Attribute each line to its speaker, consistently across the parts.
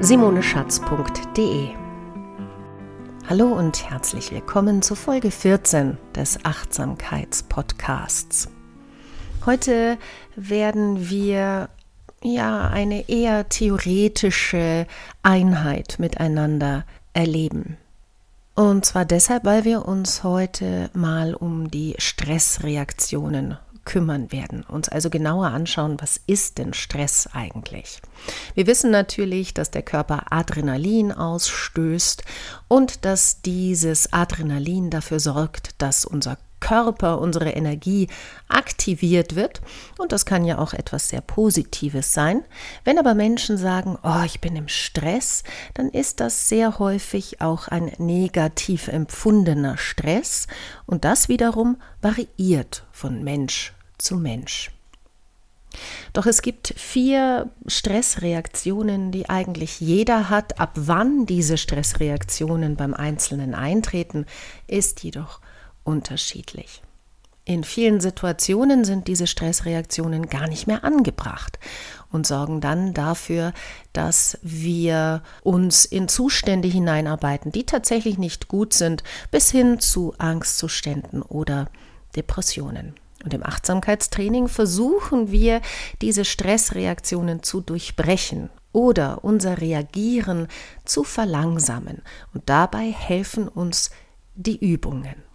Speaker 1: www.simoneschatz.de. Hallo und herzlich willkommen zu Folge 14 des Achtsamkeitspodcasts. Heute werden wir ja eine eher theoretische Einheit miteinander erleben. Und zwar deshalb, weil wir uns heute mal um die Stressreaktionen kümmern werden, uns also genauer anschauen, was ist denn Stress eigentlich. Wir wissen natürlich, dass der Körper Adrenalin ausstößt und dass dieses Adrenalin dafür sorgt, dass unser Körper, unsere Energie aktiviert wird. Und das kann ja auch etwas sehr Positives sein. Wenn aber Menschen sagen, oh, ich bin im Stress, dann ist das sehr häufig auch ein negativ empfundener Stress. Und das wiederum variiert von Mensch zu Mensch. Doch es gibt vier Stressreaktionen, die eigentlich jeder hat. Ab wann diese Stressreaktionen beim Einzelnen eintreten, ist jedoch unterschiedlich. In vielen Situationen sind diese Stressreaktionen gar nicht mehr angebracht und sorgen dann dafür, dass wir uns in Zustände hineinarbeiten, die tatsächlich nicht gut sind, bis hin zu Angstzuständen oder Depressionen. Und im Achtsamkeitstraining versuchen wir, diese Stressreaktionen zu durchbrechen oder unser Reagieren zu verlangsamen. Und dabei helfen uns die Übungen.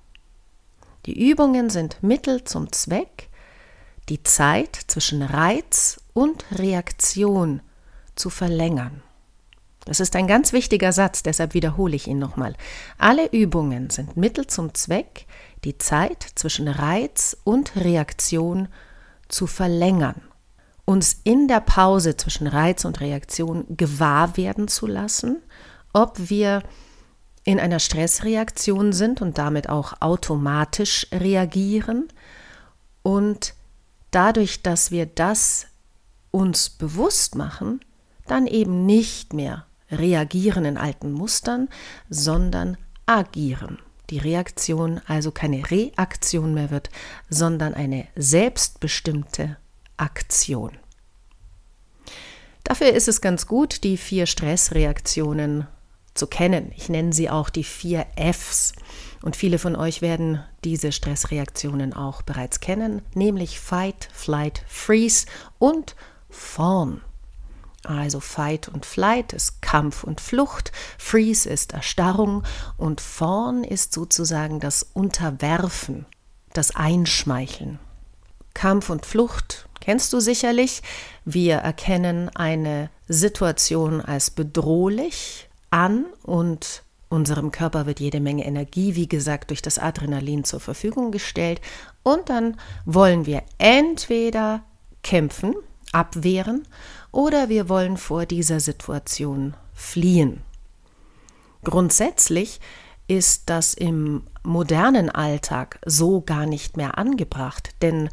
Speaker 1: Die Übungen sind Mittel zum Zweck, die Zeit zwischen Reiz und Reaktion zu verlängern. Das ist ein ganz wichtiger Satz, deshalb wiederhole ich ihn nochmal. Alle Übungen sind Mittel zum Zweck, die Zeit zwischen Reiz und Reaktion zu verlängern, uns in der Pause zwischen Reiz und Reaktion gewahr werden zu lassen, ob wir in einer Stressreaktion sind und damit auch automatisch reagieren. Und dadurch, dass wir das uns bewusst machen, dann eben nicht mehr reagieren in alten Mustern, sondern agieren. Die Reaktion also keine Reaktion mehr wird, sondern eine selbstbestimmte Aktion. Dafür ist es ganz gut, die vier Stressreaktionen zu kennen. Ich nenne sie auch die vier Fs. Und viele von euch werden diese Stressreaktionen auch bereits kennen, nämlich Fight, Flight, Freeze und Fawn. Also Fight und Flight ist Kampf und Flucht, Freeze ist Erstarrung und Fawn ist sozusagen das Unterwerfen, das Einschmeicheln. Kampf und Flucht kennst du sicherlich. Wir erkennen eine Situation als bedrohlich, an und unserem Körper wird jede Menge Energie, wie gesagt, durch das Adrenalin zur Verfügung gestellt und dann wollen wir entweder kämpfen, abwehren oder wir wollen vor dieser Situation fliehen. Grundsätzlich ist das im modernen Alltag so gar nicht mehr angebracht, denn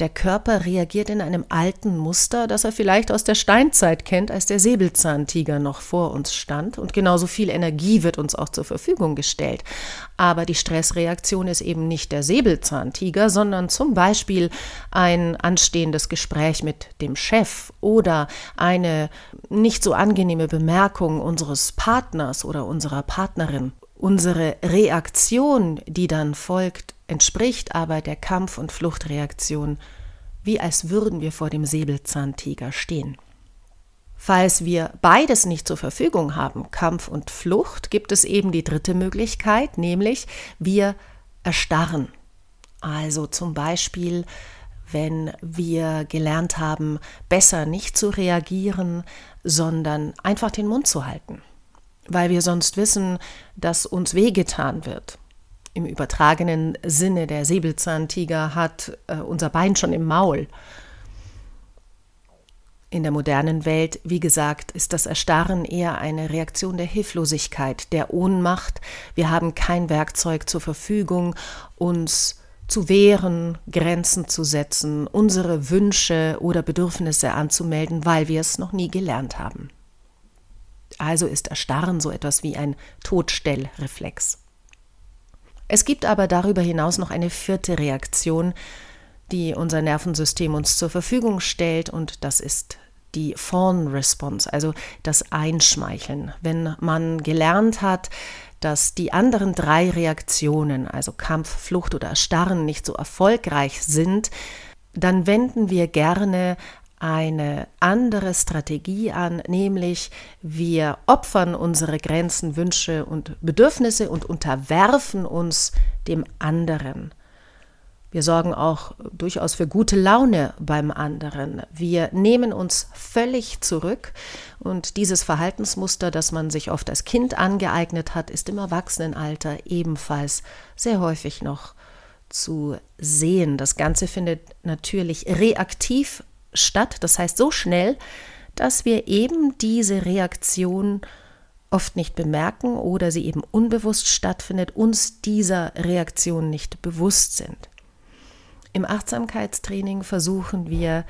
Speaker 1: der Körper reagiert in einem alten Muster, das er vielleicht aus der Steinzeit kennt, als der Säbelzahntiger noch vor uns stand. Und genauso viel Energie wird uns auch zur Verfügung gestellt. Aber die Stressreaktion ist eben nicht der Säbelzahntiger, sondern zum Beispiel ein anstehendes Gespräch mit dem Chef oder eine nicht so angenehme Bemerkung unseres Partners oder unserer Partnerin. Unsere Reaktion, die dann folgt, entspricht aber der Kampf- und Fluchtreaktion, wie als würden wir vor dem Säbelzahntiger stehen. Falls wir beides nicht zur Verfügung haben, Kampf und Flucht, gibt es eben die dritte Möglichkeit, nämlich wir erstarren. Also zum Beispiel, wenn wir gelernt haben, besser nicht zu reagieren, sondern einfach den Mund zu halten, weil wir sonst wissen, dass uns wehgetan wird im übertragenen Sinne, der Säbelzahntiger hat äh, unser Bein schon im Maul. In der modernen Welt, wie gesagt, ist das Erstarren eher eine Reaktion der Hilflosigkeit, der Ohnmacht. Wir haben kein Werkzeug zur Verfügung, uns zu wehren, Grenzen zu setzen, unsere Wünsche oder Bedürfnisse anzumelden, weil wir es noch nie gelernt haben. Also ist Erstarren so etwas wie ein Todstellreflex. Es gibt aber darüber hinaus noch eine vierte Reaktion, die unser Nervensystem uns zur Verfügung stellt, und das ist die Fawn Response, also das Einschmeicheln. Wenn man gelernt hat, dass die anderen drei Reaktionen, also Kampf, Flucht oder Erstarren, nicht so erfolgreich sind, dann wenden wir gerne eine andere Strategie an, nämlich wir opfern unsere Grenzen, Wünsche und Bedürfnisse und unterwerfen uns dem anderen. Wir sorgen auch durchaus für gute Laune beim anderen. Wir nehmen uns völlig zurück und dieses Verhaltensmuster, das man sich oft als Kind angeeignet hat, ist im Erwachsenenalter ebenfalls sehr häufig noch zu sehen. Das Ganze findet natürlich reaktiv statt, das heißt so schnell, dass wir eben diese Reaktion oft nicht bemerken oder sie eben unbewusst stattfindet, uns dieser Reaktion nicht bewusst sind. Im Achtsamkeitstraining versuchen wir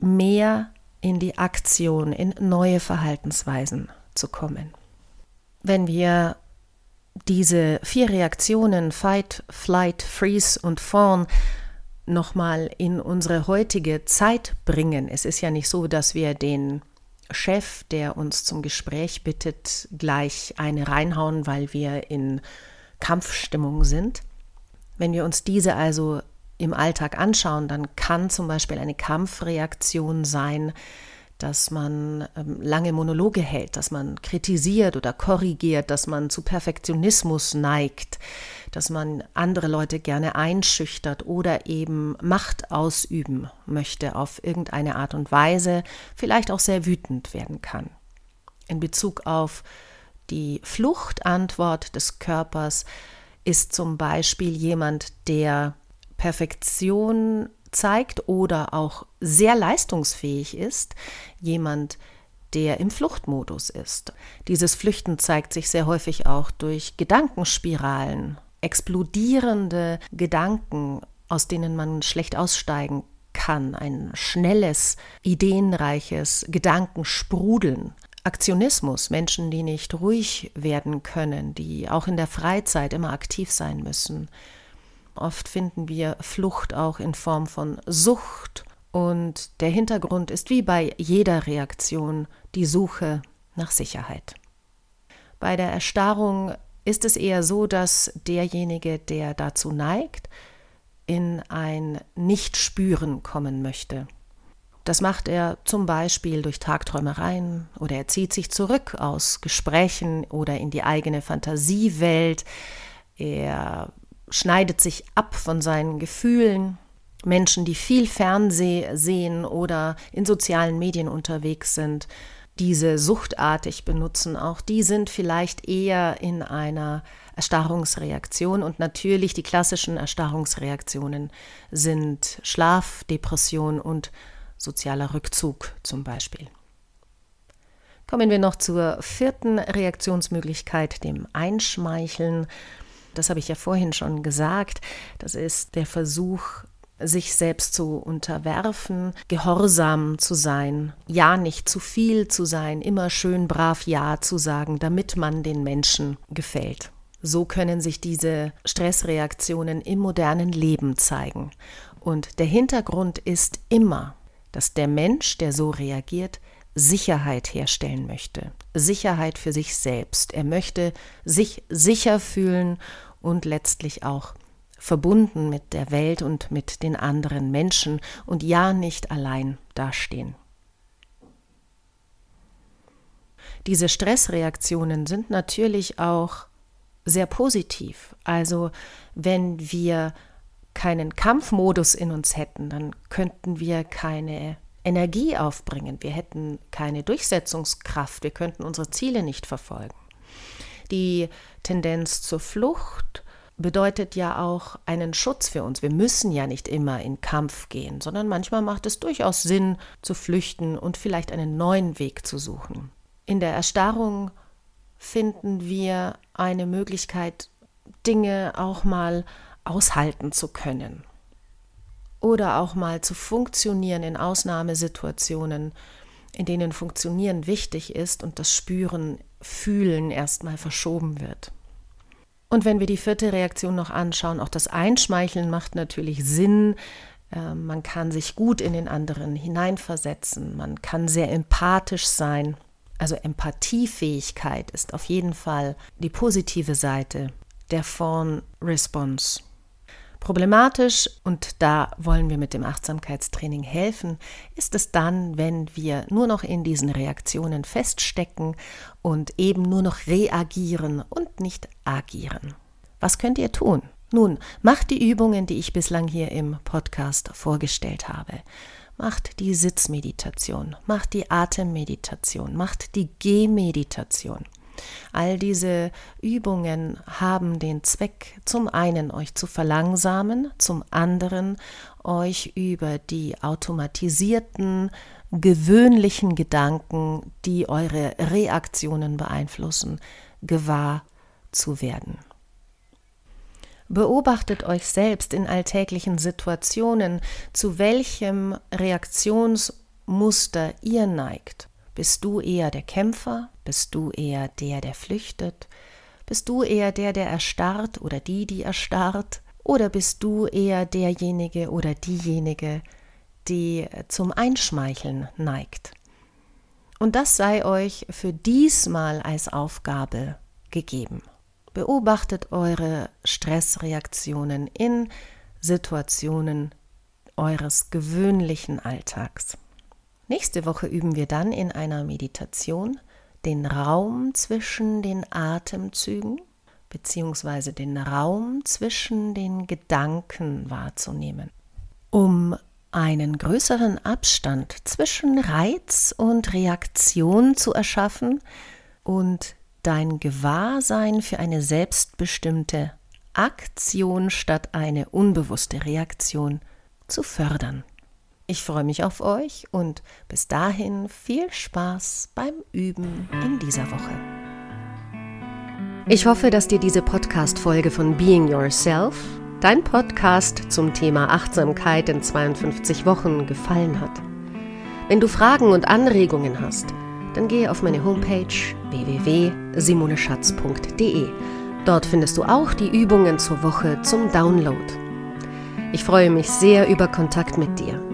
Speaker 1: mehr in die Aktion, in neue Verhaltensweisen zu kommen. Wenn wir diese vier Reaktionen Fight, Flight, Freeze und Fawn nochmal in unsere heutige Zeit bringen. Es ist ja nicht so, dass wir den Chef, der uns zum Gespräch bittet, gleich eine reinhauen, weil wir in Kampfstimmung sind. Wenn wir uns diese also im Alltag anschauen, dann kann zum Beispiel eine Kampfreaktion sein, dass man ähm, lange Monologe hält, dass man kritisiert oder korrigiert, dass man zu Perfektionismus neigt, dass man andere Leute gerne einschüchtert oder eben Macht ausüben möchte auf irgendeine Art und Weise, vielleicht auch sehr wütend werden kann. In Bezug auf die Fluchtantwort des Körpers ist zum Beispiel jemand, der Perfektion zeigt oder auch sehr leistungsfähig ist, jemand, der im Fluchtmodus ist. Dieses Flüchten zeigt sich sehr häufig auch durch Gedankenspiralen, explodierende Gedanken, aus denen man schlecht aussteigen kann, ein schnelles, ideenreiches Gedankensprudeln. Aktionismus, Menschen, die nicht ruhig werden können, die auch in der Freizeit immer aktiv sein müssen, Oft finden wir Flucht auch in Form von Sucht und der Hintergrund ist wie bei jeder Reaktion die Suche nach Sicherheit. Bei der Erstarrung ist es eher so, dass derjenige, der dazu neigt, in ein Nichtspüren kommen möchte. Das macht er zum Beispiel durch Tagträumereien oder er zieht sich zurück aus Gesprächen oder in die eigene Fantasiewelt. Er schneidet sich ab von seinen Gefühlen. Menschen, die viel Fernseh sehen oder in sozialen Medien unterwegs sind, diese suchtartig benutzen, auch die sind vielleicht eher in einer Erstarrungsreaktion und natürlich die klassischen Erstarrungsreaktionen sind Schlaf, Depression und sozialer Rückzug zum Beispiel. Kommen wir noch zur vierten Reaktionsmöglichkeit, dem Einschmeicheln. Das habe ich ja vorhin schon gesagt. Das ist der Versuch, sich selbst zu unterwerfen, gehorsam zu sein, ja nicht zu viel zu sein, immer schön brav ja zu sagen, damit man den Menschen gefällt. So können sich diese Stressreaktionen im modernen Leben zeigen. Und der Hintergrund ist immer, dass der Mensch, der so reagiert, Sicherheit herstellen möchte. Sicherheit für sich selbst. Er möchte sich sicher fühlen und letztlich auch verbunden mit der Welt und mit den anderen Menschen und ja nicht allein dastehen. Diese Stressreaktionen sind natürlich auch sehr positiv. Also wenn wir keinen Kampfmodus in uns hätten, dann könnten wir keine Energie aufbringen, wir hätten keine Durchsetzungskraft, wir könnten unsere Ziele nicht verfolgen. Die Tendenz zur Flucht bedeutet ja auch einen Schutz für uns. Wir müssen ja nicht immer in Kampf gehen, sondern manchmal macht es durchaus Sinn, zu flüchten und vielleicht einen neuen Weg zu suchen. In der Erstarrung finden wir eine Möglichkeit, Dinge auch mal aushalten zu können oder auch mal zu funktionieren in Ausnahmesituationen, in denen Funktionieren wichtig ist und das Spüren, Fühlen erstmal verschoben wird. Und wenn wir die vierte Reaktion noch anschauen, auch das Einschmeicheln macht natürlich Sinn. Ähm, man kann sich gut in den anderen hineinversetzen, man kann sehr empathisch sein. Also Empathiefähigkeit ist auf jeden Fall die positive Seite der Fawn Response. Problematisch, und da wollen wir mit dem Achtsamkeitstraining helfen, ist es dann, wenn wir nur noch in diesen Reaktionen feststecken und eben nur noch reagieren und nicht agieren. Was könnt ihr tun? Nun, macht die Übungen, die ich bislang hier im Podcast vorgestellt habe. Macht die Sitzmeditation, macht die Atemmeditation, macht die Gehmeditation. All diese Übungen haben den Zweck, zum einen euch zu verlangsamen, zum anderen euch über die automatisierten, gewöhnlichen Gedanken, die eure Reaktionen beeinflussen, gewahr zu werden. Beobachtet euch selbst in alltäglichen Situationen, zu welchem Reaktionsmuster ihr neigt. Bist du eher der Kämpfer? Bist du eher der, der flüchtet? Bist du eher der, der erstarrt oder die, die erstarrt? Oder bist du eher derjenige oder diejenige, die zum Einschmeicheln neigt? Und das sei euch für diesmal als Aufgabe gegeben. Beobachtet eure Stressreaktionen in Situationen eures gewöhnlichen Alltags. Nächste Woche üben wir dann in einer Meditation den Raum zwischen den Atemzügen bzw. den Raum zwischen den Gedanken wahrzunehmen, um einen größeren Abstand zwischen Reiz und Reaktion zu erschaffen und dein Gewahrsein für eine selbstbestimmte Aktion statt eine unbewusste Reaktion zu fördern. Ich freue mich auf euch und bis dahin viel Spaß beim Üben in dieser Woche. Ich hoffe, dass dir diese Podcast-Folge von Being Yourself, dein Podcast zum Thema Achtsamkeit in 52 Wochen, gefallen hat. Wenn du Fragen und Anregungen hast, dann gehe auf meine Homepage www.simoneschatz.de. Dort findest du auch die Übungen zur Woche zum Download. Ich freue mich sehr über Kontakt mit dir.